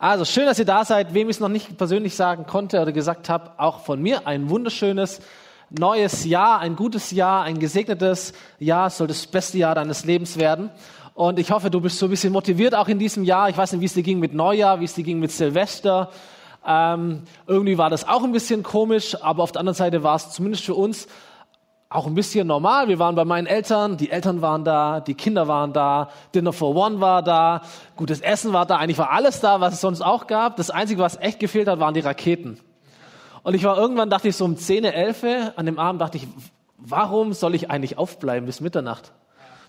Also schön, dass ihr da seid. Wem ich es noch nicht persönlich sagen konnte oder gesagt habe, auch von mir ein wunderschönes neues Jahr, ein gutes Jahr, ein gesegnetes Jahr, soll das beste Jahr deines Lebens werden. Und ich hoffe, du bist so ein bisschen motiviert auch in diesem Jahr. Ich weiß nicht, wie es dir ging mit Neujahr, wie es dir ging mit Silvester. Ähm, irgendwie war das auch ein bisschen komisch, aber auf der anderen Seite war es zumindest für uns auch ein bisschen normal. Wir waren bei meinen Eltern, die Eltern waren da, die Kinder waren da, Dinner for One war da, gutes Essen war da, eigentlich war alles da, was es sonst auch gab. Das Einzige, was echt gefehlt hat, waren die Raketen. Und ich war irgendwann, dachte ich so um 10, 11, an dem Abend dachte ich, warum soll ich eigentlich aufbleiben bis Mitternacht?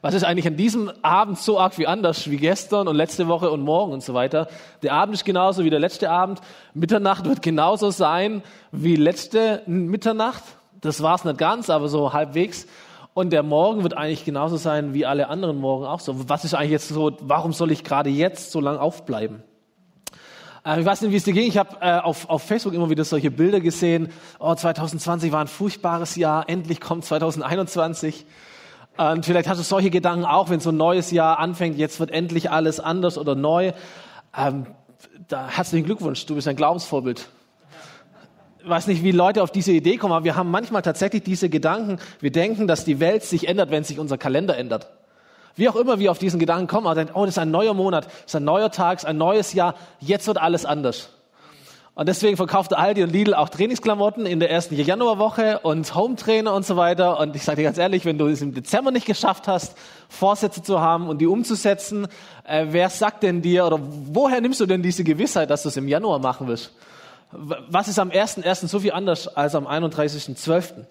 Was ist eigentlich an diesem Abend so arg wie anders wie gestern und letzte Woche und morgen und so weiter? Der Abend ist genauso wie der letzte Abend. Mitternacht wird genauso sein wie letzte Mitternacht. Das war es nicht ganz, aber so halbwegs. Und der Morgen wird eigentlich genauso sein wie alle anderen Morgen auch so. Was ist eigentlich jetzt so, warum soll ich gerade jetzt so lange aufbleiben? Äh, ich weiß nicht, wie es dir ging. Ich habe äh, auf, auf Facebook immer wieder solche Bilder gesehen. Oh, 2020 war ein furchtbares Jahr. Endlich kommt 2021. Und vielleicht hast du solche Gedanken auch, wenn so ein neues Jahr anfängt. Jetzt wird endlich alles anders oder neu. Ähm, da, herzlichen Glückwunsch. Du bist ein Glaubensvorbild weiß nicht, wie Leute auf diese Idee kommen, aber wir haben manchmal tatsächlich diese Gedanken. Wir denken, dass die Welt sich ändert, wenn sich unser Kalender ändert. Wie auch immer wir auf diesen Gedanken kommen, aber denken, oh, das ist ein neuer Monat, das ist ein neuer Tag, das ist ein neues Jahr, jetzt wird alles anders. Und deswegen verkauft Aldi und Lidl auch Trainingsklamotten in der ersten Januarwoche und Hometrainer und so weiter. Und ich sage dir ganz ehrlich, wenn du es im Dezember nicht geschafft hast, Vorsätze zu haben und die umzusetzen, äh, wer sagt denn dir oder woher nimmst du denn diese Gewissheit, dass du es im Januar machen wirst? Was ist am 1.1. so viel anders als am 31.12.?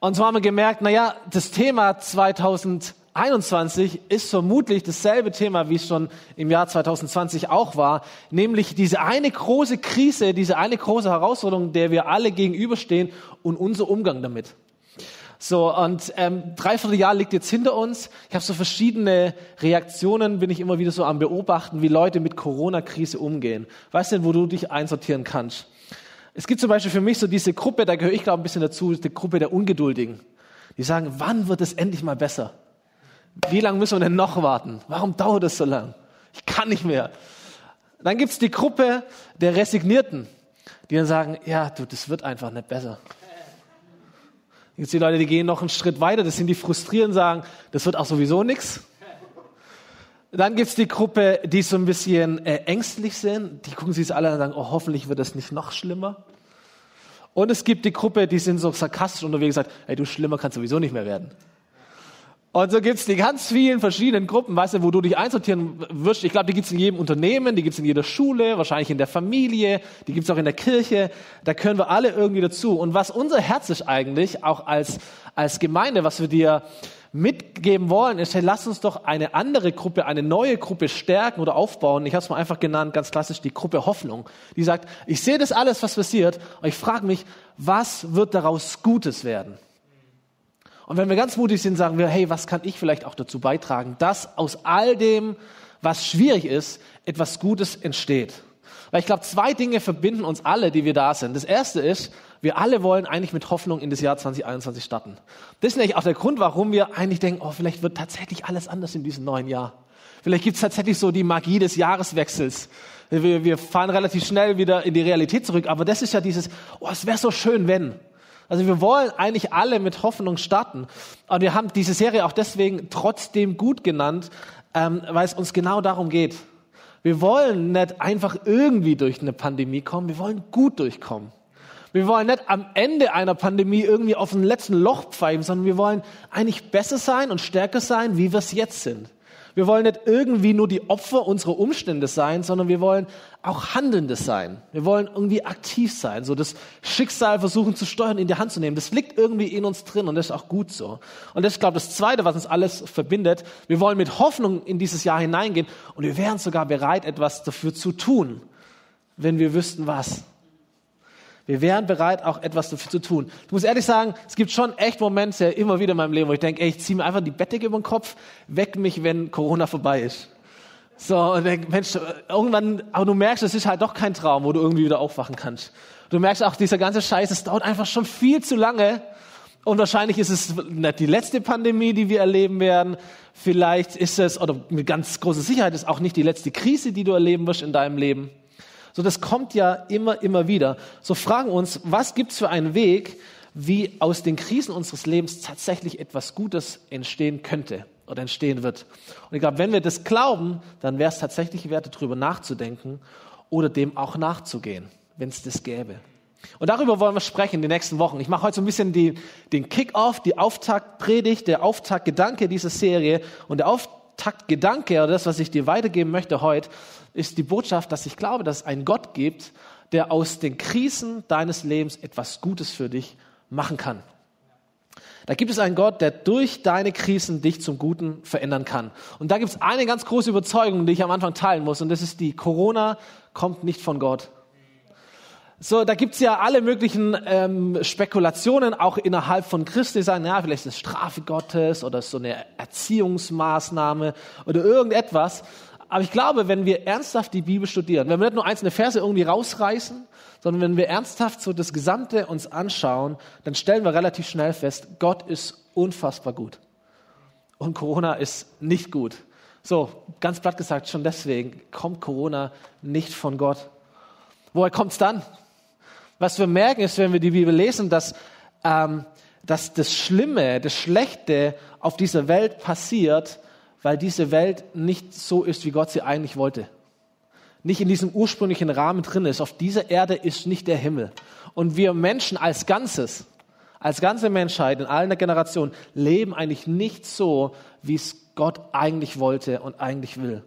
Und so haben wir gemerkt, naja, das Thema 2021 ist vermutlich dasselbe Thema, wie es schon im Jahr 2020 auch war, nämlich diese eine große Krise, diese eine große Herausforderung, der wir alle gegenüberstehen und unser Umgang damit. So, und ähm, dreiviertel Jahr liegt jetzt hinter uns. Ich habe so verschiedene Reaktionen, bin ich immer wieder so am Beobachten, wie Leute mit Corona-Krise umgehen. Weißt du, wo du dich einsortieren kannst? Es gibt zum Beispiel für mich so diese Gruppe, da gehöre ich glaube ein bisschen dazu, die Gruppe der Ungeduldigen. Die sagen, wann wird es endlich mal besser? Wie lange müssen wir denn noch warten? Warum dauert es so lang? Ich kann nicht mehr. Dann gibt's die Gruppe der Resignierten, die dann sagen, ja, du, das wird einfach nicht besser. Jetzt die Leute, die gehen noch einen Schritt weiter, das sind die frustrieren, sagen, das wird auch sowieso nichts. Dann gibt's die Gruppe, die so ein bisschen äh, ängstlich sind. Die gucken sich alle an und sagen, oh, hoffentlich wird das nicht noch schlimmer. Und es gibt die Gruppe, die sind so sarkastisch unterwegs und sagen, hey, du schlimmer kannst sowieso nicht mehr werden. Und so gibt's die ganz vielen verschiedenen Gruppen, weißt du, wo du dich einsortieren wirst. Ich glaube, die gibt's in jedem Unternehmen, die gibt's in jeder Schule, wahrscheinlich in der Familie, die gibt's auch in der Kirche. Da können wir alle irgendwie dazu. Und was unser Herz ist eigentlich, auch als, als Gemeinde, was wir dir mitgeben wollen, ist, hey, lass uns doch eine andere Gruppe, eine neue Gruppe stärken oder aufbauen. Ich habe es mal einfach genannt, ganz klassisch, die Gruppe Hoffnung. Die sagt, ich sehe das alles, was passiert, und ich frage mich, was wird daraus Gutes werden? Und wenn wir ganz mutig sind, sagen wir, hey, was kann ich vielleicht auch dazu beitragen, dass aus all dem, was schwierig ist, etwas Gutes entsteht. Weil ich glaube, zwei Dinge verbinden uns alle, die wir da sind. Das erste ist, wir alle wollen eigentlich mit Hoffnung in das Jahr 2021 starten. Das ist nämlich auch der Grund, warum wir eigentlich denken, oh, vielleicht wird tatsächlich alles anders in diesem neuen Jahr. Vielleicht gibt es tatsächlich so die Magie des Jahreswechsels. Wir, wir fahren relativ schnell wieder in die Realität zurück. Aber das ist ja dieses, oh, es wäre so schön, wenn. Also wir wollen eigentlich alle mit Hoffnung starten. Und wir haben diese Serie auch deswegen trotzdem gut genannt, ähm, weil es uns genau darum geht. Wir wollen nicht einfach irgendwie durch eine Pandemie kommen, wir wollen gut durchkommen. Wir wollen nicht am Ende einer Pandemie irgendwie auf den letzten Loch pfeifen, sondern wir wollen eigentlich besser sein und stärker sein, wie wir es jetzt sind. Wir wollen nicht irgendwie nur die Opfer unserer Umstände sein, sondern wir wollen auch Handelnde sein. Wir wollen irgendwie aktiv sein, so das Schicksal versuchen zu steuern, in die Hand zu nehmen. Das liegt irgendwie in uns drin und das ist auch gut so. Und das ist, glaube ich, das Zweite, was uns alles verbindet. Wir wollen mit Hoffnung in dieses Jahr hineingehen und wir wären sogar bereit, etwas dafür zu tun, wenn wir wüssten, was. Wir wären bereit, auch etwas dafür zu tun. Ich muss ehrlich sagen, es gibt schon echt Momente immer wieder in meinem Leben, wo ich denke, ey, ich ziehe mir einfach die Bettdecke über den Kopf, weck mich, wenn Corona vorbei ist. So, und denk, Mensch, irgendwann, aber du merkst, es ist halt doch kein Traum, wo du irgendwie wieder aufwachen kannst. Du merkst auch, dieser ganze Scheiß, es dauert einfach schon viel zu lange. Und wahrscheinlich ist es nicht die letzte Pandemie, die wir erleben werden. Vielleicht ist es, oder mit ganz großer Sicherheit ist auch nicht die letzte Krise, die du erleben wirst in deinem Leben. So, das kommt ja immer, immer wieder. So fragen uns, was gibt's für einen Weg, wie aus den Krisen unseres Lebens tatsächlich etwas Gutes entstehen könnte oder entstehen wird. Und ich glaube, wenn wir das glauben, dann wäre es tatsächlich wert, darüber nachzudenken oder dem auch nachzugehen, wenn es das gäbe. Und darüber wollen wir sprechen in den nächsten Wochen. Ich mache heute so ein bisschen die, den Kick-off, die Auftaktpredigt, der Auftaktgedanke dieser Serie. Und der Auftaktgedanke, oder das, was ich dir weitergeben möchte heute, ist die Botschaft, dass ich glaube, dass es einen Gott gibt, der aus den Krisen deines Lebens etwas Gutes für dich machen kann. Da gibt es einen Gott, der durch deine Krisen dich zum Guten verändern kann. Und da gibt es eine ganz große Überzeugung, die ich am Anfang teilen muss, und das ist die, Corona kommt nicht von Gott. So, da gibt's ja alle möglichen ähm, Spekulationen, auch innerhalb von Christen, die sagen, ja, vielleicht ist es Strafe Gottes oder so eine Erziehungsmaßnahme oder irgendetwas. Aber ich glaube, wenn wir ernsthaft die Bibel studieren, wenn wir nicht nur einzelne Verse irgendwie rausreißen, sondern wenn wir ernsthaft so das Gesamte uns anschauen, dann stellen wir relativ schnell fest, Gott ist unfassbar gut. Und Corona ist nicht gut. So, ganz platt gesagt, schon deswegen kommt Corona nicht von Gott. Woher kommt's dann? Was wir merken ist, wenn wir die Bibel lesen, dass, ähm, dass das Schlimme, das Schlechte auf dieser Welt passiert, weil diese Welt nicht so ist, wie Gott sie eigentlich wollte. Nicht in diesem ursprünglichen Rahmen drin ist. Auf dieser Erde ist nicht der Himmel. Und wir Menschen als Ganzes, als ganze Menschheit in allen Generationen leben eigentlich nicht so, wie es Gott eigentlich wollte und eigentlich will.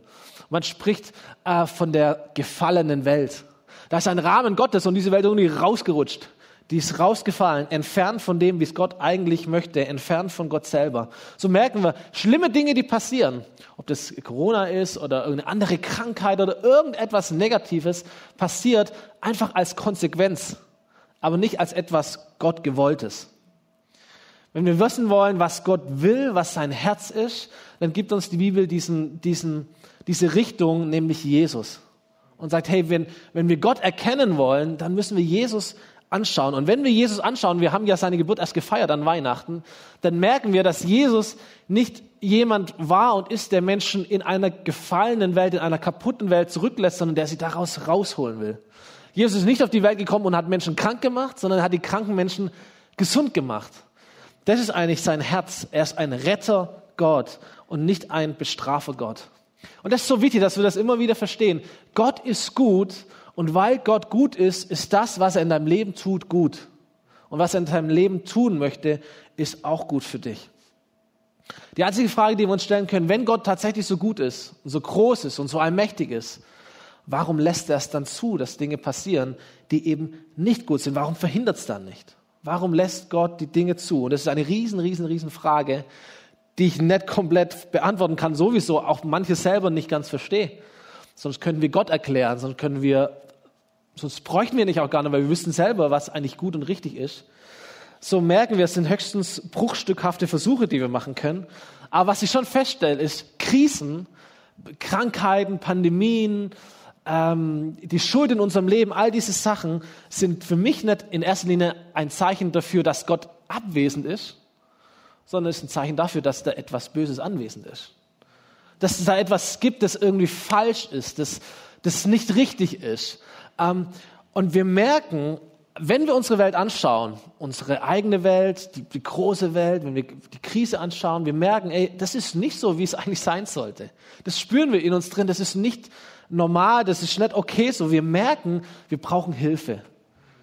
Man spricht äh, von der gefallenen Welt. Da ist ein Rahmen Gottes und diese Welt irgendwie rausgerutscht. Die ist rausgefallen, entfernt von dem, wie es Gott eigentlich möchte, entfernt von Gott selber. So merken wir, schlimme Dinge, die passieren, ob das Corona ist oder irgendeine andere Krankheit oder irgendetwas Negatives, passiert einfach als Konsequenz, aber nicht als etwas Gott gewolltes. Wenn wir wissen wollen, was Gott will, was sein Herz ist, dann gibt uns die Bibel diesen, diesen, diese Richtung, nämlich Jesus und sagt, hey, wenn, wenn wir Gott erkennen wollen, dann müssen wir Jesus anschauen. Und wenn wir Jesus anschauen, wir haben ja seine Geburt erst gefeiert an Weihnachten, dann merken wir, dass Jesus nicht jemand war und ist, der Menschen in einer gefallenen Welt, in einer kaputten Welt zurücklässt, sondern der sie daraus rausholen will. Jesus ist nicht auf die Welt gekommen und hat Menschen krank gemacht, sondern hat die kranken Menschen gesund gemacht. Das ist eigentlich sein Herz. Er ist ein Retter Gott und nicht ein Bestrafer Gott. Und das ist so wichtig, dass wir das immer wieder verstehen. Gott ist gut und weil Gott gut ist, ist das, was er in deinem Leben tut, gut. Und was er in deinem Leben tun möchte, ist auch gut für dich. Die einzige Frage, die wir uns stellen können, wenn Gott tatsächlich so gut ist, und so groß ist und so allmächtig ist, warum lässt er es dann zu, dass Dinge passieren, die eben nicht gut sind? Warum verhindert es dann nicht? Warum lässt Gott die Dinge zu? Und das ist eine riesen, riesen, riesen Frage, die ich nicht komplett beantworten kann, sowieso auch manche selber nicht ganz verstehe. Sonst können wir Gott erklären, sonst können wir, sonst bräuchten wir nicht auch gar nicht, weil wir wissen selber, was eigentlich gut und richtig ist. So merken wir, es sind höchstens bruchstückhafte Versuche, die wir machen können. Aber was ich schon feststelle, ist Krisen, Krankheiten, Pandemien, ähm, die Schuld in unserem Leben, all diese Sachen sind für mich nicht in erster Linie ein Zeichen dafür, dass Gott abwesend ist, sondern es ist ein Zeichen dafür, dass da etwas Böses anwesend ist. Dass es da etwas gibt, das irgendwie falsch ist, das, das nicht richtig ist. Ähm, und wir merken, wenn wir unsere Welt anschauen, unsere eigene Welt, die, die, große Welt, wenn wir die Krise anschauen, wir merken, ey, das ist nicht so, wie es eigentlich sein sollte. Das spüren wir in uns drin, das ist nicht normal, das ist nicht okay so. Wir merken, wir brauchen Hilfe.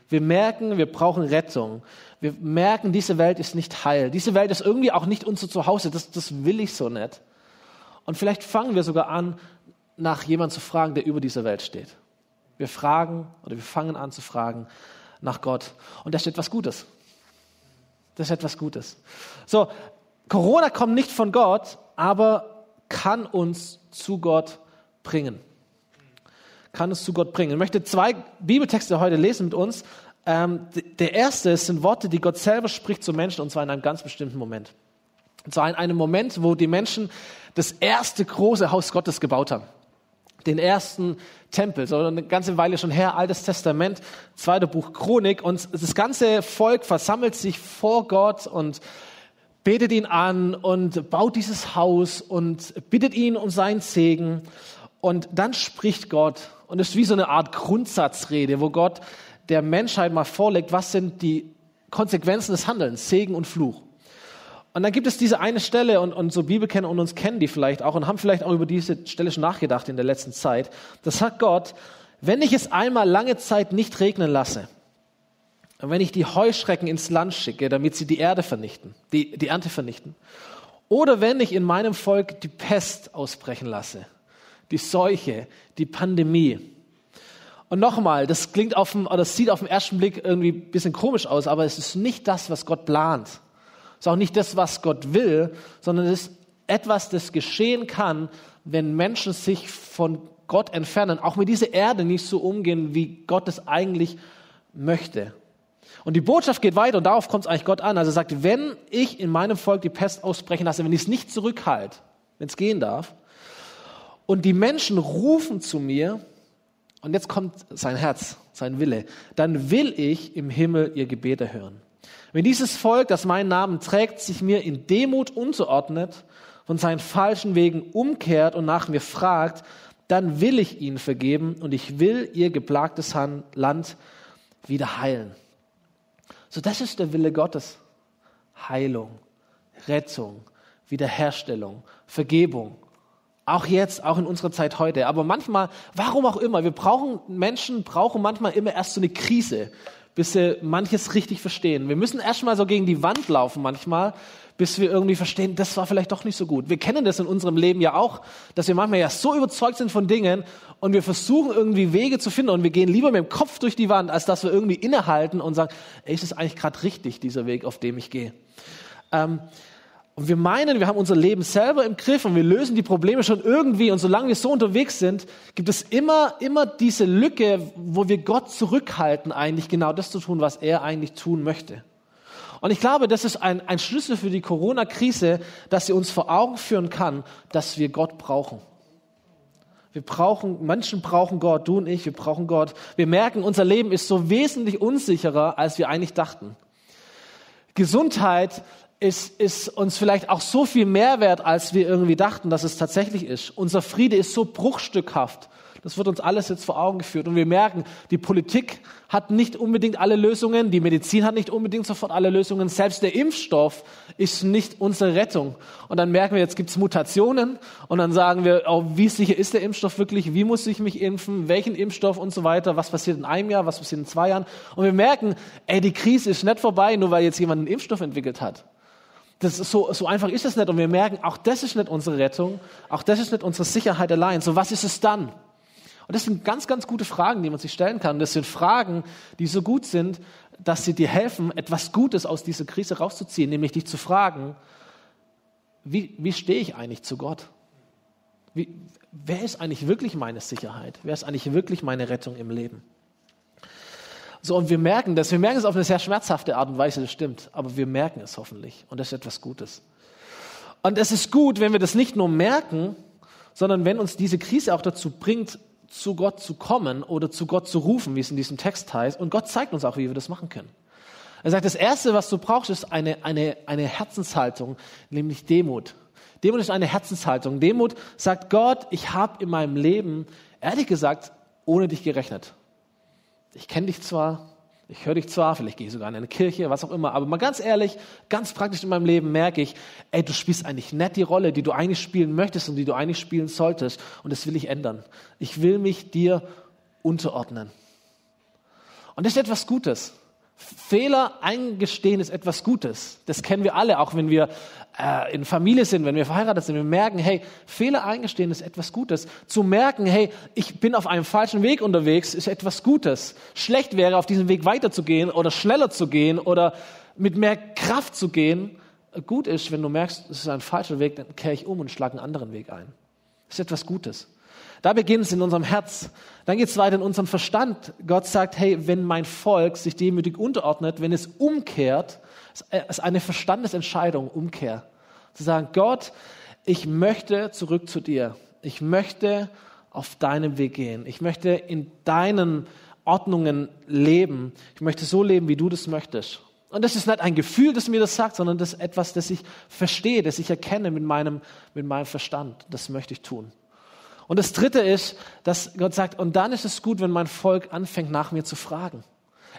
Wir merken, wir brauchen Rettung. Wir merken, diese Welt ist nicht heil. Diese Welt ist irgendwie auch nicht unser Zuhause. Das, das will ich so nicht. Und vielleicht fangen wir sogar an, nach jemandem zu fragen, der über dieser Welt steht. Wir fragen oder wir fangen an zu fragen nach Gott. Und da steht was Gutes. Das ist etwas Gutes. So, Corona kommt nicht von Gott, aber kann uns zu Gott bringen. Kann uns zu Gott bringen. Ich möchte zwei Bibeltexte heute lesen mit uns. Ähm, der erste sind Worte, die Gott selber spricht zu Menschen, und zwar in einem ganz bestimmten Moment. Und zwar in einem Moment, wo die Menschen das erste große Haus Gottes gebaut haben. den ersten Tempel, so eine ganze Weile schon her, Altes Testament, zweite Buch Chronik und das ganze Volk versammelt sich vor Gott und betet ihn an und baut dieses Haus und bittet ihn um seinen Segen und dann spricht Gott und es ist wie so eine Art Grundsatzrede, wo Gott der Menschheit mal vorlegt, was sind die Konsequenzen des Handelns, Segen und Fluch. Und dann gibt es diese eine Stelle, und, und so Bibelkenner und uns kennen die vielleicht auch und haben vielleicht auch über diese Stelle schon nachgedacht in der letzten Zeit. Das sagt Gott, wenn ich es einmal lange Zeit nicht regnen lasse, und wenn ich die Heuschrecken ins Land schicke, damit sie die Erde vernichten, die, die Ernte vernichten, oder wenn ich in meinem Volk die Pest ausbrechen lasse, die Seuche, die Pandemie. Und nochmal, das klingt auf dem, oder das sieht auf den ersten Blick irgendwie ein bisschen komisch aus, aber es ist nicht das, was Gott plant ist auch nicht das, was Gott will, sondern es ist etwas, das geschehen kann, wenn Menschen sich von Gott entfernen, auch mit dieser Erde nicht so umgehen, wie Gott es eigentlich möchte. Und die Botschaft geht weiter und darauf kommt es eigentlich Gott an. Also er sagt, wenn ich in meinem Volk die Pest ausbrechen lasse, wenn ich es nicht zurückhalte, wenn es gehen darf, und die Menschen rufen zu mir, und jetzt kommt sein Herz, sein Wille, dann will ich im Himmel ihr Gebet erhören. Wenn dieses Volk, das meinen Namen trägt, sich mir in Demut unterordnet, von seinen falschen Wegen umkehrt und nach mir fragt, dann will ich ihnen vergeben und ich will ihr geplagtes Land wieder heilen. So, das ist der Wille Gottes. Heilung, Rettung, Wiederherstellung, Vergebung. Auch jetzt, auch in unserer Zeit heute. Aber manchmal, warum auch immer, wir brauchen, Menschen brauchen manchmal immer erst so eine Krise, bis sie manches richtig verstehen. Wir müssen erstmal so gegen die Wand laufen manchmal, bis wir irgendwie verstehen, das war vielleicht doch nicht so gut. Wir kennen das in unserem Leben ja auch, dass wir manchmal ja so überzeugt sind von Dingen und wir versuchen irgendwie Wege zu finden und wir gehen lieber mit dem Kopf durch die Wand, als dass wir irgendwie innehalten und sagen, ey, ist es eigentlich gerade richtig, dieser Weg, auf dem ich gehe. Ähm, und wir meinen, wir haben unser Leben selber im Griff und wir lösen die Probleme schon irgendwie. Und solange wir so unterwegs sind, gibt es immer, immer diese Lücke, wo wir Gott zurückhalten, eigentlich genau das zu tun, was er eigentlich tun möchte. Und ich glaube, das ist ein, ein Schlüssel für die Corona-Krise, dass sie uns vor Augen führen kann, dass wir Gott brauchen. Wir brauchen, Menschen brauchen Gott, du und ich, wir brauchen Gott. Wir merken, unser Leben ist so wesentlich unsicherer, als wir eigentlich dachten. Gesundheit ist, ist uns vielleicht auch so viel mehr wert, als wir irgendwie dachten, dass es tatsächlich ist. Unser Friede ist so bruchstückhaft. Das wird uns alles jetzt vor Augen geführt. Und wir merken, die Politik hat nicht unbedingt alle Lösungen, die Medizin hat nicht unbedingt sofort alle Lösungen, selbst der Impfstoff ist nicht unsere Rettung. Und dann merken wir, jetzt gibt es Mutationen und dann sagen wir, oh, wie sicher ist der Impfstoff wirklich, wie muss ich mich impfen, welchen Impfstoff und so weiter, was passiert in einem Jahr, was passiert in zwei Jahren. Und wir merken, ey, die Krise ist nicht vorbei, nur weil jetzt jemand einen Impfstoff entwickelt hat. Das so, so einfach ist es nicht. Und wir merken, auch das ist nicht unsere Rettung, auch das ist nicht unsere Sicherheit allein. So was ist es dann? Und das sind ganz, ganz gute Fragen, die man sich stellen kann. Das sind Fragen, die so gut sind, dass sie dir helfen, etwas Gutes aus dieser Krise rauszuziehen, nämlich dich zu fragen, wie, wie stehe ich eigentlich zu Gott? Wie, wer ist eigentlich wirklich meine Sicherheit? Wer ist eigentlich wirklich meine Rettung im Leben? So, und wir merken das. Wir merken es auf eine sehr schmerzhafte Art und Weise, das stimmt. Aber wir merken es hoffentlich. Und das ist etwas Gutes. Und es ist gut, wenn wir das nicht nur merken, sondern wenn uns diese Krise auch dazu bringt, zu Gott zu kommen oder zu Gott zu rufen, wie es in diesem Text heißt. Und Gott zeigt uns auch, wie wir das machen können. Er sagt, das Erste, was du brauchst, ist eine, eine, eine Herzenshaltung, nämlich Demut. Demut ist eine Herzenshaltung. Demut sagt Gott, ich habe in meinem Leben, ehrlich gesagt, ohne dich gerechnet ich kenne dich zwar, ich höre dich zwar, vielleicht gehe ich sogar in eine Kirche, was auch immer, aber mal ganz ehrlich, ganz praktisch in meinem Leben merke ich, ey, du spielst eigentlich nett die Rolle, die du eigentlich spielen möchtest und die du eigentlich spielen solltest und das will ich ändern. Ich will mich dir unterordnen. Und das ist etwas Gutes. Fehler eingestehen ist etwas Gutes. Das kennen wir alle, auch wenn wir äh, in Familie sind, wenn wir verheiratet sind. Wir merken, hey, Fehler eingestehen ist etwas Gutes. Zu merken, hey, ich bin auf einem falschen Weg unterwegs, ist etwas Gutes. Schlecht wäre, auf diesem Weg weiterzugehen oder schneller zu gehen oder mit mehr Kraft zu gehen. Gut ist, wenn du merkst, es ist ein falscher Weg, dann kehre ich um und schlage einen anderen Weg ein. Ist etwas Gutes. Da beginnt es in unserem Herz. Dann geht es weiter in unserem Verstand. Gott sagt, hey, wenn mein Volk sich demütig unterordnet, wenn es umkehrt, ist eine Verstandesentscheidung, Umkehr. Zu sagen, Gott, ich möchte zurück zu dir. Ich möchte auf deinem Weg gehen. Ich möchte in deinen Ordnungen leben. Ich möchte so leben, wie du das möchtest. Und das ist nicht ein Gefühl, das mir das sagt, sondern das ist etwas, das ich verstehe, das ich erkenne mit meinem, mit meinem Verstand. Das möchte ich tun. Und das Dritte ist, dass Gott sagt, und dann ist es gut, wenn mein Volk anfängt, nach mir zu fragen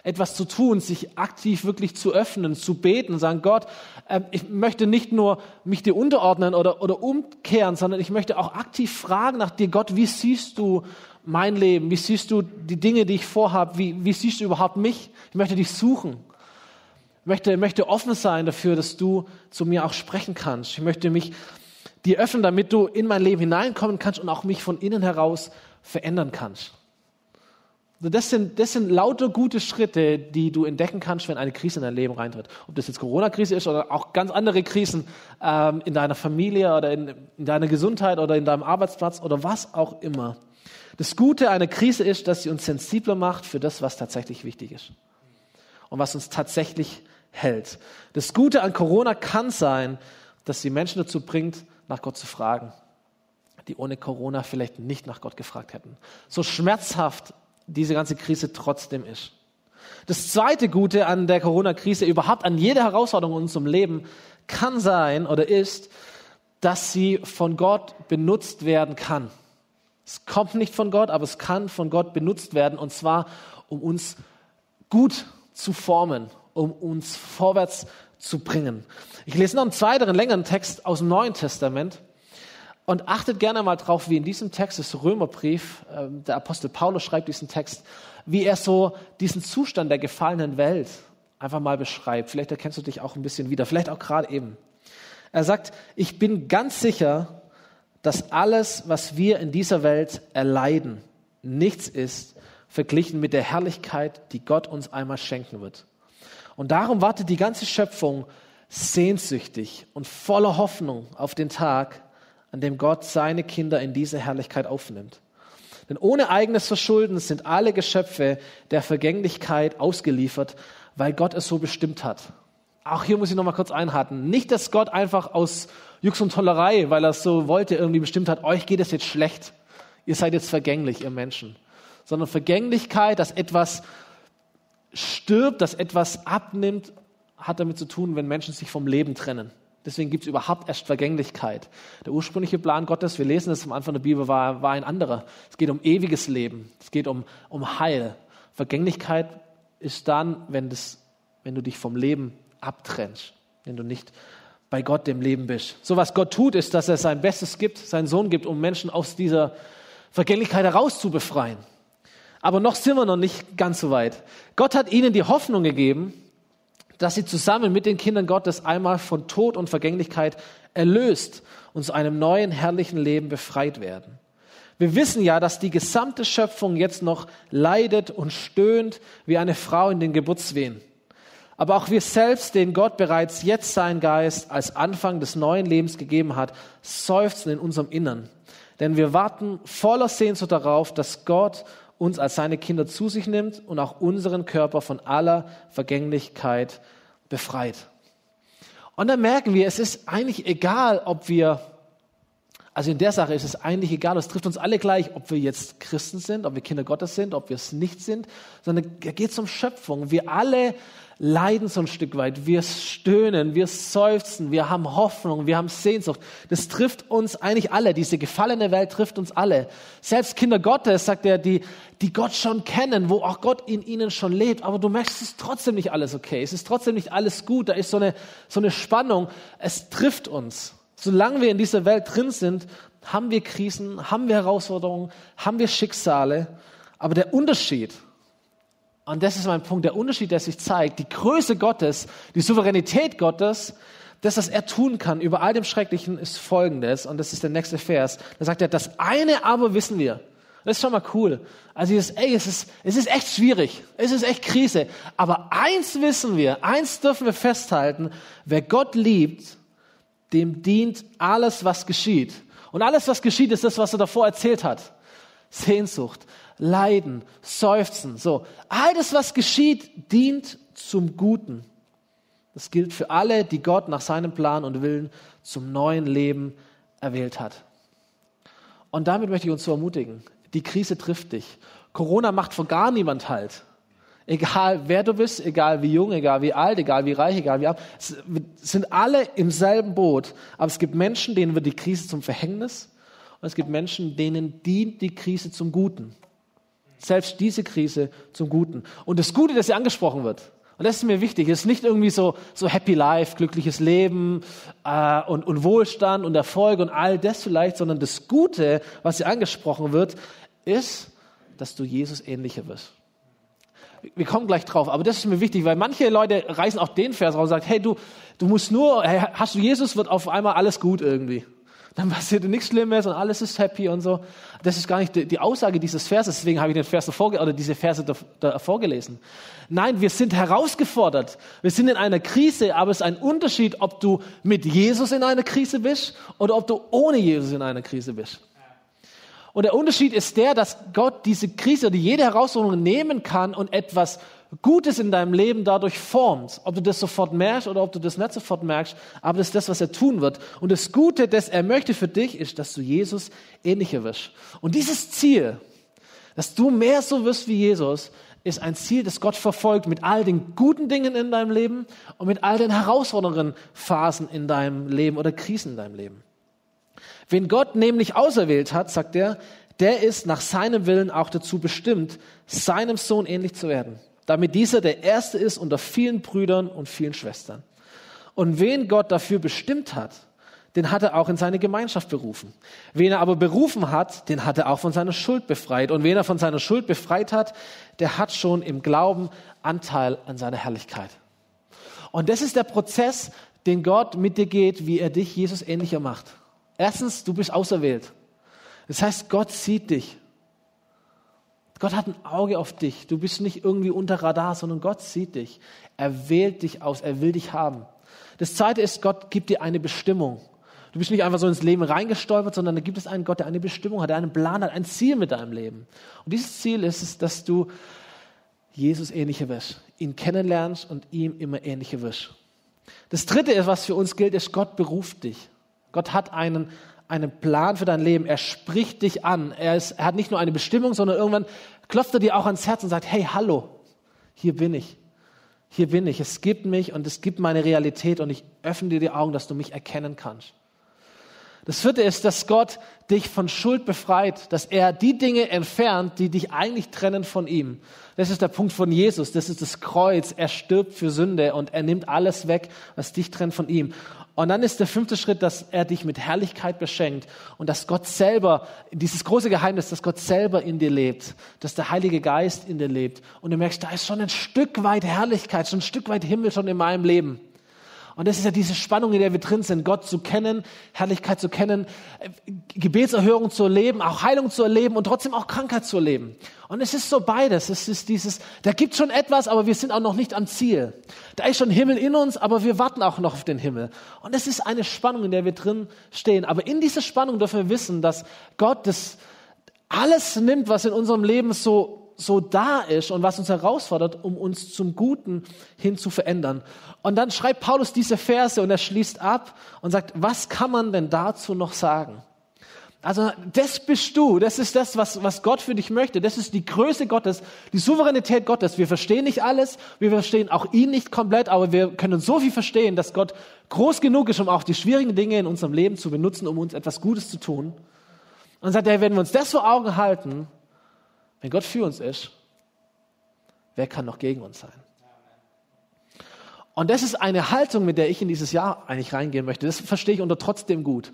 etwas zu tun, sich aktiv wirklich zu öffnen, zu beten sagen, Gott, äh, ich möchte nicht nur mich dir unterordnen oder, oder umkehren, sondern ich möchte auch aktiv fragen nach dir, Gott, wie siehst du mein Leben? Wie siehst du die Dinge, die ich vorhabe? Wie, wie siehst du überhaupt mich? Ich möchte dich suchen. Ich möchte, möchte offen sein dafür, dass du zu mir auch sprechen kannst. Ich möchte mich dir öffnen, damit du in mein Leben hineinkommen kannst und auch mich von innen heraus verändern kannst. Das sind, das sind lauter gute Schritte, die du entdecken kannst, wenn eine Krise in dein Leben reintritt. Ob das jetzt Corona-Krise ist oder auch ganz andere Krisen ähm, in deiner Familie oder in, in deiner Gesundheit oder in deinem Arbeitsplatz oder was auch immer. Das Gute einer Krise ist, dass sie uns sensibler macht für das, was tatsächlich wichtig ist und was uns tatsächlich hält. Das Gute an Corona kann sein, dass sie Menschen dazu bringt, nach Gott zu fragen, die ohne Corona vielleicht nicht nach Gott gefragt hätten. So schmerzhaft diese ganze Krise trotzdem ist. Das zweite Gute an der Corona-Krise, überhaupt an jeder Herausforderung in unserem Leben, kann sein oder ist, dass sie von Gott benutzt werden kann. Es kommt nicht von Gott, aber es kann von Gott benutzt werden und zwar, um uns gut zu formen, um uns vorwärts zu bringen. Ich lese noch einen zweiteren längeren Text aus dem Neuen Testament. Und achtet gerne mal drauf, wie in diesem Text des Römerbrief, äh, der Apostel Paulus schreibt diesen Text, wie er so diesen Zustand der gefallenen Welt einfach mal beschreibt. Vielleicht erkennst du dich auch ein bisschen wieder, vielleicht auch gerade eben. Er sagt, ich bin ganz sicher, dass alles, was wir in dieser Welt erleiden, nichts ist, verglichen mit der Herrlichkeit, die Gott uns einmal schenken wird. Und darum wartet die ganze Schöpfung sehnsüchtig und voller Hoffnung auf den Tag, an dem Gott seine Kinder in diese Herrlichkeit aufnimmt. Denn ohne eigenes Verschulden sind alle Geschöpfe der Vergänglichkeit ausgeliefert, weil Gott es so bestimmt hat. Auch hier muss ich noch mal kurz einhaken. Nicht, dass Gott einfach aus Jux und Tollerei, weil er es so wollte, irgendwie bestimmt hat, euch geht es jetzt schlecht. Ihr seid jetzt vergänglich, ihr Menschen. Sondern Vergänglichkeit, dass etwas stirbt, dass etwas abnimmt, hat damit zu tun, wenn Menschen sich vom Leben trennen. Deswegen gibt es überhaupt erst Vergänglichkeit. Der ursprüngliche Plan Gottes, wir lesen es am Anfang der Bibel, war, war ein anderer. Es geht um ewiges Leben. Es geht um, um Heil. Vergänglichkeit ist dann, wenn, das, wenn du dich vom Leben abtrennst, wenn du nicht bei Gott dem Leben bist. So was Gott tut, ist, dass er sein Bestes gibt, seinen Sohn gibt, um Menschen aus dieser Vergänglichkeit herauszubefreien. Aber noch sind wir noch nicht ganz so weit. Gott hat ihnen die Hoffnung gegeben, dass sie zusammen mit den Kindern Gottes einmal von Tod und Vergänglichkeit erlöst und zu einem neuen herrlichen Leben befreit werden. Wir wissen ja, dass die gesamte Schöpfung jetzt noch leidet und stöhnt wie eine Frau in den Geburtswehen. Aber auch wir selbst, denen Gott bereits jetzt seinen Geist als Anfang des neuen Lebens gegeben hat, seufzen in unserem Innern. Denn wir warten voller Sehnsucht darauf, dass Gott uns als seine Kinder zu sich nimmt und auch unseren Körper von aller Vergänglichkeit befreit. Und dann merken wir, es ist eigentlich egal, ob wir, also in der Sache ist es eigentlich egal, es trifft uns alle gleich, ob wir jetzt Christen sind, ob wir Kinder Gottes sind, ob wir es nicht sind, sondern es geht um Schöpfung. Wir alle leiden so ein Stück weit. Wir stöhnen, wir seufzen, wir haben Hoffnung, wir haben Sehnsucht. Das trifft uns eigentlich alle. Diese gefallene Welt trifft uns alle. Selbst Kinder Gottes, sagt er, die, die Gott schon kennen, wo auch Gott in ihnen schon lebt. Aber du merkst, es ist trotzdem nicht alles okay. Es ist trotzdem nicht alles gut. Da ist so eine, so eine Spannung. Es trifft uns. Solange wir in dieser Welt drin sind, haben wir Krisen, haben wir Herausforderungen, haben wir Schicksale. Aber der Unterschied, und das ist mein Punkt, der Unterschied, der sich zeigt, die Größe Gottes, die Souveränität Gottes, das, was er tun kann über all dem Schrecklichen, ist folgendes, und das ist der nächste Vers. Da sagt er, das eine aber wissen wir. Das ist schon mal cool. Also dieses, ey, es ist, es ist echt schwierig, es ist echt Krise. Aber eins wissen wir, eins dürfen wir festhalten, wer Gott liebt, dem dient alles, was geschieht. Und alles, was geschieht, ist das, was er davor erzählt hat. Sehnsucht, Leiden, Seufzen. So, all das, was geschieht, dient zum Guten. Das gilt für alle, die Gott nach seinem Plan und Willen zum neuen Leben erwählt hat. Und damit möchte ich uns so ermutigen. die Krise trifft dich. Corona macht vor gar niemand halt. Egal wer du bist, egal wie jung, egal wie alt, egal wie reich, egal wie es sind alle im selben Boot. Aber es gibt Menschen, denen wird die Krise zum Verhängnis und es gibt Menschen, denen dient die Krise zum Guten. Selbst diese Krise zum Guten. Und das Gute, das hier angesprochen wird, und das ist mir wichtig, ist nicht irgendwie so, so Happy Life, glückliches Leben äh, und, und Wohlstand und Erfolg und all das vielleicht, sondern das Gute, was hier angesprochen wird, ist, dass du Jesus ähnlicher wirst. Wir kommen gleich drauf, aber das ist mir wichtig, weil manche Leute reißen auch den Vers raus und sagen, hey, du, du musst nur, hey, hast du Jesus, wird auf einmal alles gut irgendwie dann passiert nichts Schlimmes und alles ist happy und so. Das ist gar nicht die, Aussage dieses Verses, deswegen habe ich den Vers davor, oder diese Verse davor gelesen. Nein, wir sind herausgefordert. Wir sind in einer Krise, aber es ist ein Unterschied, ob du mit Jesus in einer Krise bist oder ob du ohne Jesus in einer Krise bist. Und der Unterschied ist der, dass Gott diese Krise oder jede Herausforderung nehmen kann und etwas Gutes in deinem Leben dadurch formt. Ob du das sofort merkst oder ob du das nicht sofort merkst, aber das ist das, was er tun wird. Und das Gute, das er möchte für dich, ist, dass du Jesus ähnlicher wirst. Und dieses Ziel, dass du mehr so wirst wie Jesus, ist ein Ziel, das Gott verfolgt mit all den guten Dingen in deinem Leben und mit all den herausfordernden Phasen in deinem Leben oder Krisen in deinem Leben. Wen Gott nämlich auserwählt hat, sagt er, der ist nach seinem Willen auch dazu bestimmt, seinem Sohn ähnlich zu werden damit dieser der Erste ist unter vielen Brüdern und vielen Schwestern. Und wen Gott dafür bestimmt hat, den hat er auch in seine Gemeinschaft berufen. Wen er aber berufen hat, den hat er auch von seiner Schuld befreit. Und wen er von seiner Schuld befreit hat, der hat schon im Glauben Anteil an seiner Herrlichkeit. Und das ist der Prozess, den Gott mit dir geht, wie er dich Jesus ähnlicher macht. Erstens, du bist auserwählt. Das heißt, Gott sieht dich. Gott hat ein Auge auf dich. Du bist nicht irgendwie unter Radar, sondern Gott sieht dich. Er wählt dich aus. Er will dich haben. Das zweite ist, Gott gibt dir eine Bestimmung. Du bist nicht einfach so ins Leben reingestolpert, sondern da gibt es einen Gott, der eine Bestimmung hat, der einen Plan hat, ein Ziel mit deinem Leben. Und dieses Ziel ist es, dass du Jesus ähnlicher wirst, ihn kennenlernst und ihm immer ähnlicher wirst. Das dritte ist, was für uns gilt, ist, Gott beruft dich. Gott hat einen einen Plan für dein Leben. Er spricht dich an. Er, ist, er hat nicht nur eine Bestimmung, sondern irgendwann klopft er dir auch ans Herz und sagt, hey, hallo, hier bin ich. Hier bin ich. Es gibt mich und es gibt meine Realität und ich öffne dir die Augen, dass du mich erkennen kannst. Das vierte ist, dass Gott dich von Schuld befreit, dass er die Dinge entfernt, die dich eigentlich trennen von ihm. Das ist der Punkt von Jesus, das ist das Kreuz. Er stirbt für Sünde und er nimmt alles weg, was dich trennt von ihm. Und dann ist der fünfte Schritt, dass er dich mit Herrlichkeit beschenkt und dass Gott selber, dieses große Geheimnis, dass Gott selber in dir lebt, dass der Heilige Geist in dir lebt. Und du merkst, da ist schon ein Stück weit Herrlichkeit, schon ein Stück weit Himmel schon in meinem Leben. Und das ist ja diese Spannung, in der wir drin sind, Gott zu kennen, Herrlichkeit zu kennen, Gebetserhörung zu erleben, auch Heilung zu erleben und trotzdem auch Krankheit zu erleben. Und es ist so beides. Es ist dieses, da gibt schon etwas, aber wir sind auch noch nicht am Ziel. Da ist schon Himmel in uns, aber wir warten auch noch auf den Himmel. Und es ist eine Spannung, in der wir drin stehen. Aber in dieser Spannung dürfen wir wissen, dass Gott das alles nimmt, was in unserem Leben so so da ist und was uns herausfordert, um uns zum Guten hin zu verändern. Und dann schreibt Paulus diese Verse und er schließt ab und sagt, was kann man denn dazu noch sagen? Also das bist du, das ist das, was, was Gott für dich möchte. Das ist die Größe Gottes, die Souveränität Gottes. Wir verstehen nicht alles, wir verstehen auch ihn nicht komplett, aber wir können so viel verstehen, dass Gott groß genug ist, um auch die schwierigen Dinge in unserem Leben zu benutzen, um uns etwas Gutes zu tun. Und sagt er, wenn wir uns das vor Augen halten, wenn Gott für uns ist, wer kann noch gegen uns sein? Und das ist eine Haltung, mit der ich in dieses Jahr eigentlich reingehen möchte. Das verstehe ich unter trotzdem gut.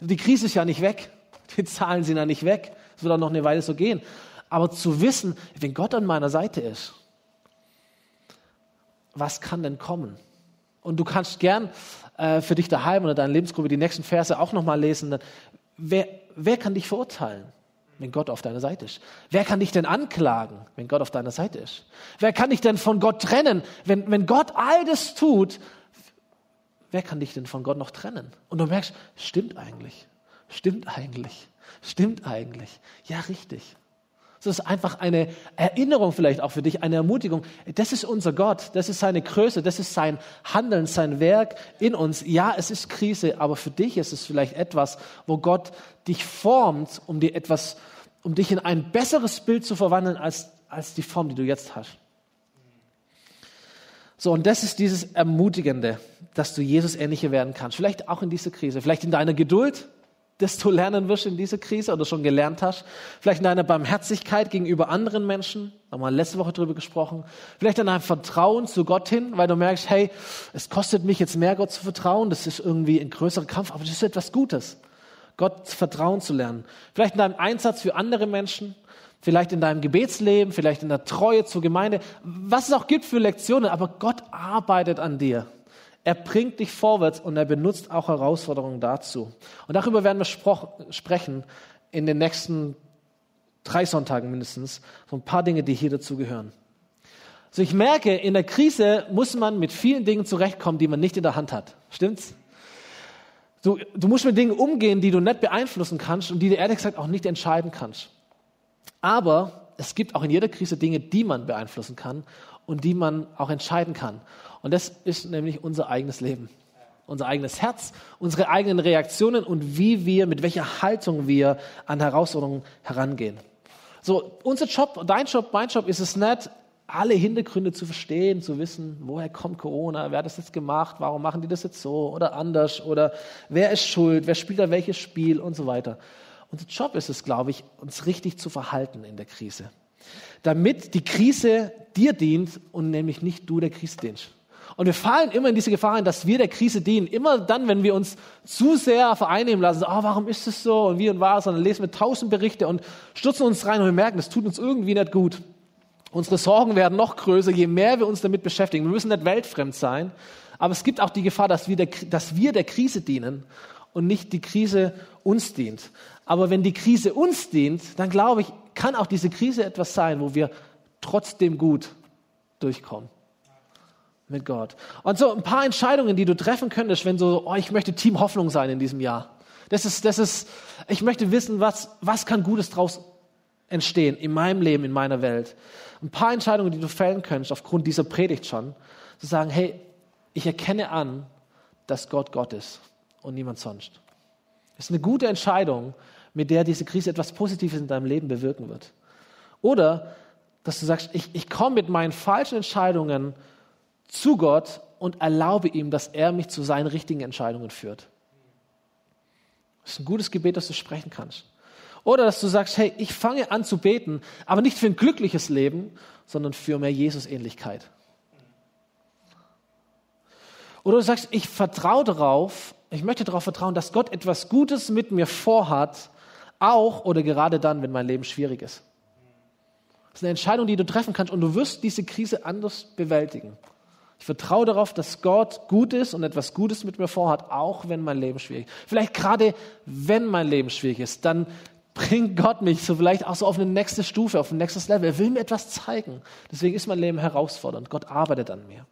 Die Krise ist ja nicht weg. Die Zahlen sind ja nicht weg. Es wird auch noch eine Weile so gehen. Aber zu wissen, wenn Gott an meiner Seite ist, was kann denn kommen? Und du kannst gern äh, für dich daheim oder deine Lebensgruppe die nächsten Verse auch nochmal lesen. Wer, wer kann dich verurteilen? Wenn Gott auf deiner Seite ist? Wer kann dich denn anklagen, wenn Gott auf deiner Seite ist? Wer kann dich denn von Gott trennen, wenn, wenn Gott all das tut? Wer kann dich denn von Gott noch trennen? Und du merkst, stimmt eigentlich, stimmt eigentlich, stimmt eigentlich. Ja, richtig. Das ist einfach eine Erinnerung vielleicht auch für dich, eine Ermutigung. Das ist unser Gott, das ist seine Größe, das ist sein Handeln, sein Werk in uns. Ja, es ist Krise, aber für dich ist es vielleicht etwas, wo Gott dich formt, um dir etwas um dich in ein besseres Bild zu verwandeln als, als die Form, die du jetzt hast. So, und das ist dieses Ermutigende, dass du Jesus ähnlicher werden kannst. Vielleicht auch in dieser Krise, vielleicht in deiner Geduld, das du lernen wirst in dieser Krise oder schon gelernt hast. Vielleicht in deiner Barmherzigkeit gegenüber anderen Menschen. Da haben wir letzte Woche drüber gesprochen. Vielleicht in deinem Vertrauen zu Gott hin, weil du merkst, hey, es kostet mich jetzt mehr, Gott zu vertrauen. Das ist irgendwie ein größerer Kampf, aber das ist etwas Gutes. Gott vertrauen zu lernen. Vielleicht in deinem Einsatz für andere Menschen. Vielleicht in deinem Gebetsleben, vielleicht in der Treue zur Gemeinde. Was es auch gibt für Lektionen, aber Gott arbeitet an dir. Er bringt dich vorwärts und er benutzt auch Herausforderungen dazu. Und darüber werden wir sprechen in den nächsten drei Sonntagen mindestens. So ein paar Dinge, die hier dazu gehören. Also ich merke, in der Krise muss man mit vielen Dingen zurechtkommen, die man nicht in der Hand hat. Stimmt's? Du, du musst mit Dingen umgehen, die du nicht beeinflussen kannst und die du ehrlich gesagt auch nicht entscheiden kannst. Aber es gibt auch in jeder Krise Dinge, die man beeinflussen kann und die man auch entscheiden kann. Und das ist nämlich unser eigenes Leben. Unser eigenes Herz, unsere eigenen Reaktionen und wie wir, mit welcher Haltung wir an Herausforderungen herangehen. So, unser Job, dein Job, mein Job ist es nicht, alle Hintergründe zu verstehen, zu wissen, woher kommt Corona, wer hat das jetzt gemacht, warum machen die das jetzt so oder anders oder wer ist schuld, wer spielt da welches Spiel und so weiter. Unser Job ist es, glaube ich, uns richtig zu verhalten in der Krise, damit die Krise dir dient und nämlich nicht du der Krise dienst. Und wir fallen immer in diese Gefahr ein, dass wir der Krise dienen. Immer dann, wenn wir uns zu sehr vereinnehmen lassen, oh, warum ist es so und wie und was, und dann lesen wir tausend Berichte und stürzen uns rein und wir merken, das tut uns irgendwie nicht gut. Unsere Sorgen werden noch größer, je mehr wir uns damit beschäftigen. Wir müssen nicht weltfremd sein, aber es gibt auch die Gefahr, dass wir der, dass wir der Krise dienen und nicht die Krise uns dient. Aber wenn die Krise uns dient, dann glaube ich, kann auch diese Krise etwas sein, wo wir trotzdem gut durchkommen mit Gott. Und so ein paar Entscheidungen, die du treffen könntest, wenn so, oh, ich möchte Team Hoffnung sein in diesem Jahr. Das ist, das ist, ich möchte wissen, was, was kann Gutes draus entstehen in meinem Leben, in meiner Welt. Ein paar Entscheidungen, die du fällen könntest, aufgrund dieser Predigt schon, zu sagen, hey, ich erkenne an, dass Gott Gott ist und niemand sonst. Das ist eine gute Entscheidung, mit der diese Krise etwas Positives in deinem Leben bewirken wird. Oder, dass du sagst, ich, ich komme mit meinen falschen Entscheidungen zu Gott und erlaube ihm, dass er mich zu seinen richtigen Entscheidungen führt. Das ist ein gutes Gebet, das du sprechen kannst. Oder dass du sagst, hey, ich fange an zu beten, aber nicht für ein glückliches Leben, sondern für mehr Jesus-Ähnlichkeit. Oder du sagst, ich vertraue darauf, ich möchte darauf vertrauen, dass Gott etwas Gutes mit mir vorhat, auch oder gerade dann, wenn mein Leben schwierig ist. Das ist eine Entscheidung, die du treffen kannst und du wirst diese Krise anders bewältigen. Ich vertraue darauf, dass Gott gut ist und etwas Gutes mit mir vorhat, auch wenn mein Leben schwierig ist. Vielleicht gerade wenn mein Leben schwierig ist, dann bringt Gott mich so vielleicht auch so auf eine nächste Stufe, auf ein nächstes Level. Er will mir etwas zeigen. Deswegen ist mein Leben herausfordernd. Gott arbeitet an mir.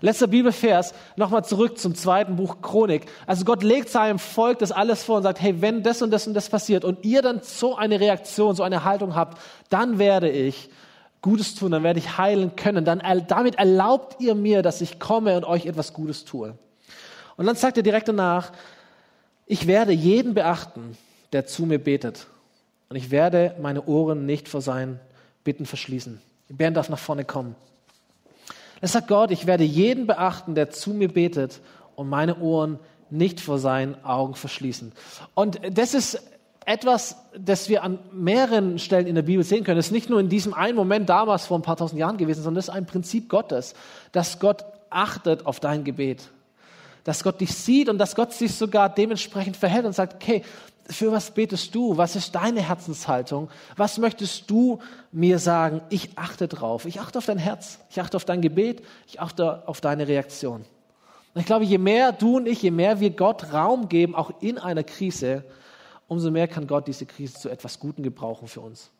Letzter Bibelvers, nochmal zurück zum zweiten Buch Chronik. Also Gott legt seinem Volk das alles vor und sagt, hey, wenn das und das und das passiert und ihr dann so eine Reaktion, so eine Haltung habt, dann werde ich Gutes tun, dann werde ich heilen können. Dann damit erlaubt ihr mir, dass ich komme und euch etwas Gutes tue. Und dann sagt er direkt danach, ich werde jeden beachten, der zu mir betet. Und ich werde meine Ohren nicht vor seinen Bitten verschließen. Bernd darf nach vorne kommen. Es sagt Gott, ich werde jeden beachten, der zu mir betet und meine Ohren nicht vor seinen Augen verschließen. Und das ist etwas, das wir an mehreren Stellen in der Bibel sehen können. Es ist nicht nur in diesem einen Moment damals vor ein paar tausend Jahren gewesen, sondern es ist ein Prinzip Gottes, dass Gott achtet auf dein Gebet. Dass Gott dich sieht und dass Gott sich sogar dementsprechend verhält und sagt, okay, für was betest du? Was ist deine Herzenshaltung? Was möchtest du mir sagen? Ich achte drauf. Ich achte auf dein Herz. Ich achte auf dein Gebet. Ich achte auf deine Reaktion. Und ich glaube, je mehr du und ich, je mehr wir Gott Raum geben, auch in einer Krise, umso mehr kann Gott diese Krise zu etwas Guten gebrauchen für uns.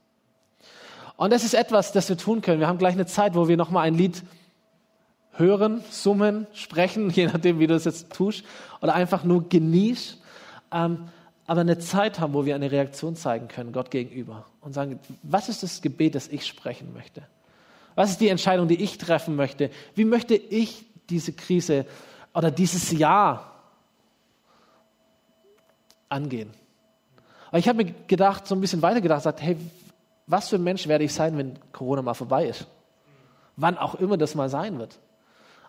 Und das ist etwas, das wir tun können. Wir haben gleich eine Zeit, wo wir nochmal ein Lied hören, summen, sprechen, je nachdem, wie du es jetzt tust, oder einfach nur genießt. Ähm, aber eine Zeit haben, wo wir eine Reaktion zeigen können, Gott gegenüber. Und sagen, was ist das Gebet, das ich sprechen möchte? Was ist die Entscheidung, die ich treffen möchte? Wie möchte ich diese Krise oder dieses Jahr angehen? Aber ich habe mir gedacht, so ein bisschen weiter gedacht, hey, was für ein Mensch werde ich sein, wenn Corona mal vorbei ist? Wann auch immer das mal sein wird.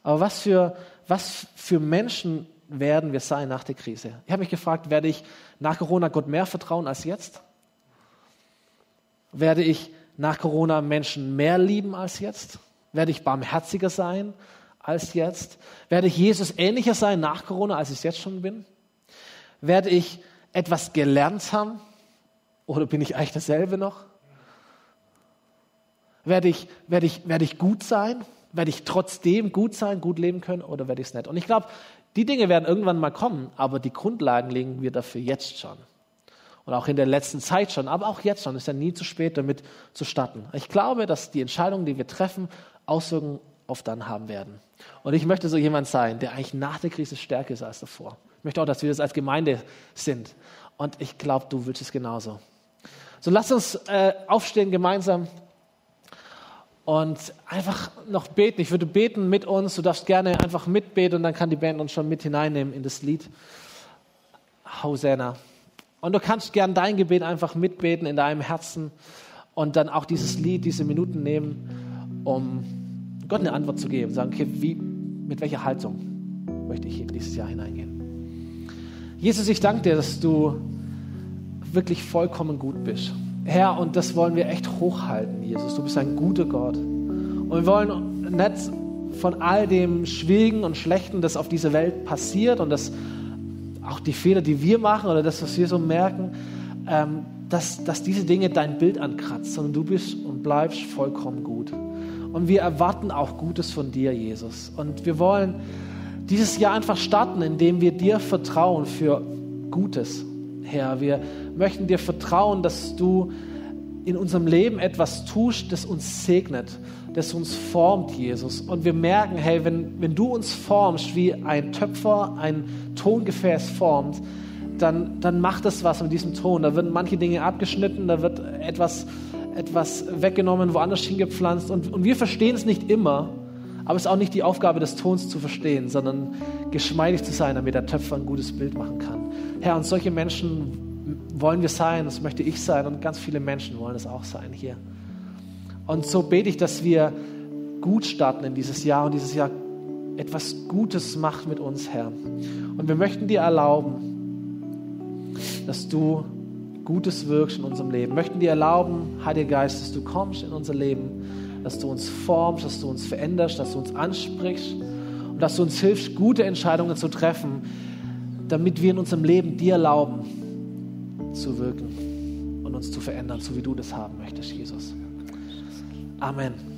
Aber was für, was für Menschen werden wir sein nach der Krise? Ich habe mich gefragt, werde ich nach Corona Gott mehr vertrauen als jetzt? Werde ich nach Corona Menschen mehr lieben als jetzt? Werde ich barmherziger sein als jetzt? Werde ich Jesus ähnlicher sein nach Corona, als ich es jetzt schon bin? Werde ich etwas gelernt haben? Oder bin ich eigentlich dasselbe noch? Werde ich, werde ich, werde ich gut sein? Werde ich trotzdem gut sein, gut leben können oder werde ich es nicht? Und ich glaube, die Dinge werden irgendwann mal kommen, aber die Grundlagen legen wir dafür jetzt schon. Und auch in der letzten Zeit schon, aber auch jetzt schon, ist ja nie zu spät, damit zu starten. Ich glaube, dass die Entscheidungen, die wir treffen, Auswirkungen auf dann haben werden. Und ich möchte so jemand sein, der eigentlich nach der Krise stärker ist als davor. Ich möchte auch, dass wir das als Gemeinde sind. Und ich glaube, du willst es genauso. So lass uns äh, aufstehen gemeinsam und einfach noch beten. Ich würde beten mit uns. Du darfst gerne einfach mitbeten und dann kann die Band uns schon mit hineinnehmen in das Lied. Hosanna. Und du kannst gern dein Gebet einfach mitbeten in deinem Herzen und dann auch dieses Lied, diese Minuten nehmen, um Gott eine Antwort zu geben. Sagen, okay, wie, mit welcher Haltung möchte ich in dieses Jahr hineingehen? Jesus, ich danke dir, dass du wirklich vollkommen gut bist. Herr, und das wollen wir echt hochhalten, Jesus. Du bist ein guter Gott. Und wir wollen nicht von all dem Schwierigen und Schlechten, das auf dieser Welt passiert und das auch die Fehler, die wir machen oder das, was wir so merken, ähm, dass, dass diese Dinge dein Bild ankratzt, sondern du bist und bleibst vollkommen gut. Und wir erwarten auch Gutes von dir, Jesus. Und wir wollen dieses Jahr einfach starten, indem wir dir vertrauen für Gutes, Herr. Wir möchten dir vertrauen, dass du in unserem Leben etwas tust, das uns segnet, das uns formt, Jesus. Und wir merken, hey, wenn, wenn du uns formst, wie ein Töpfer ein Tongefäß formt, dann, dann macht das was mit diesem Ton. Da werden manche Dinge abgeschnitten, da wird etwas, etwas weggenommen, woanders hingepflanzt. Und, und wir verstehen es nicht immer, aber es ist auch nicht die Aufgabe des Tons zu verstehen, sondern geschmeidig zu sein, damit der Töpfer ein gutes Bild machen kann. Herr, und solche Menschen wollen wir sein, das möchte ich sein und ganz viele Menschen wollen es auch sein hier. Und so bete ich, dass wir gut starten in dieses Jahr und dieses Jahr etwas Gutes macht mit uns, Herr. Und wir möchten dir erlauben, dass du Gutes wirkst in unserem Leben. Wir möchten dir erlauben, Heiliger Geist, dass du kommst in unser Leben, dass du uns formst, dass du uns veränderst, dass du uns ansprichst und dass du uns hilfst, gute Entscheidungen zu treffen, damit wir in unserem Leben dir erlauben, zu wirken und uns zu verändern, so wie du das haben möchtest, Jesus. Amen.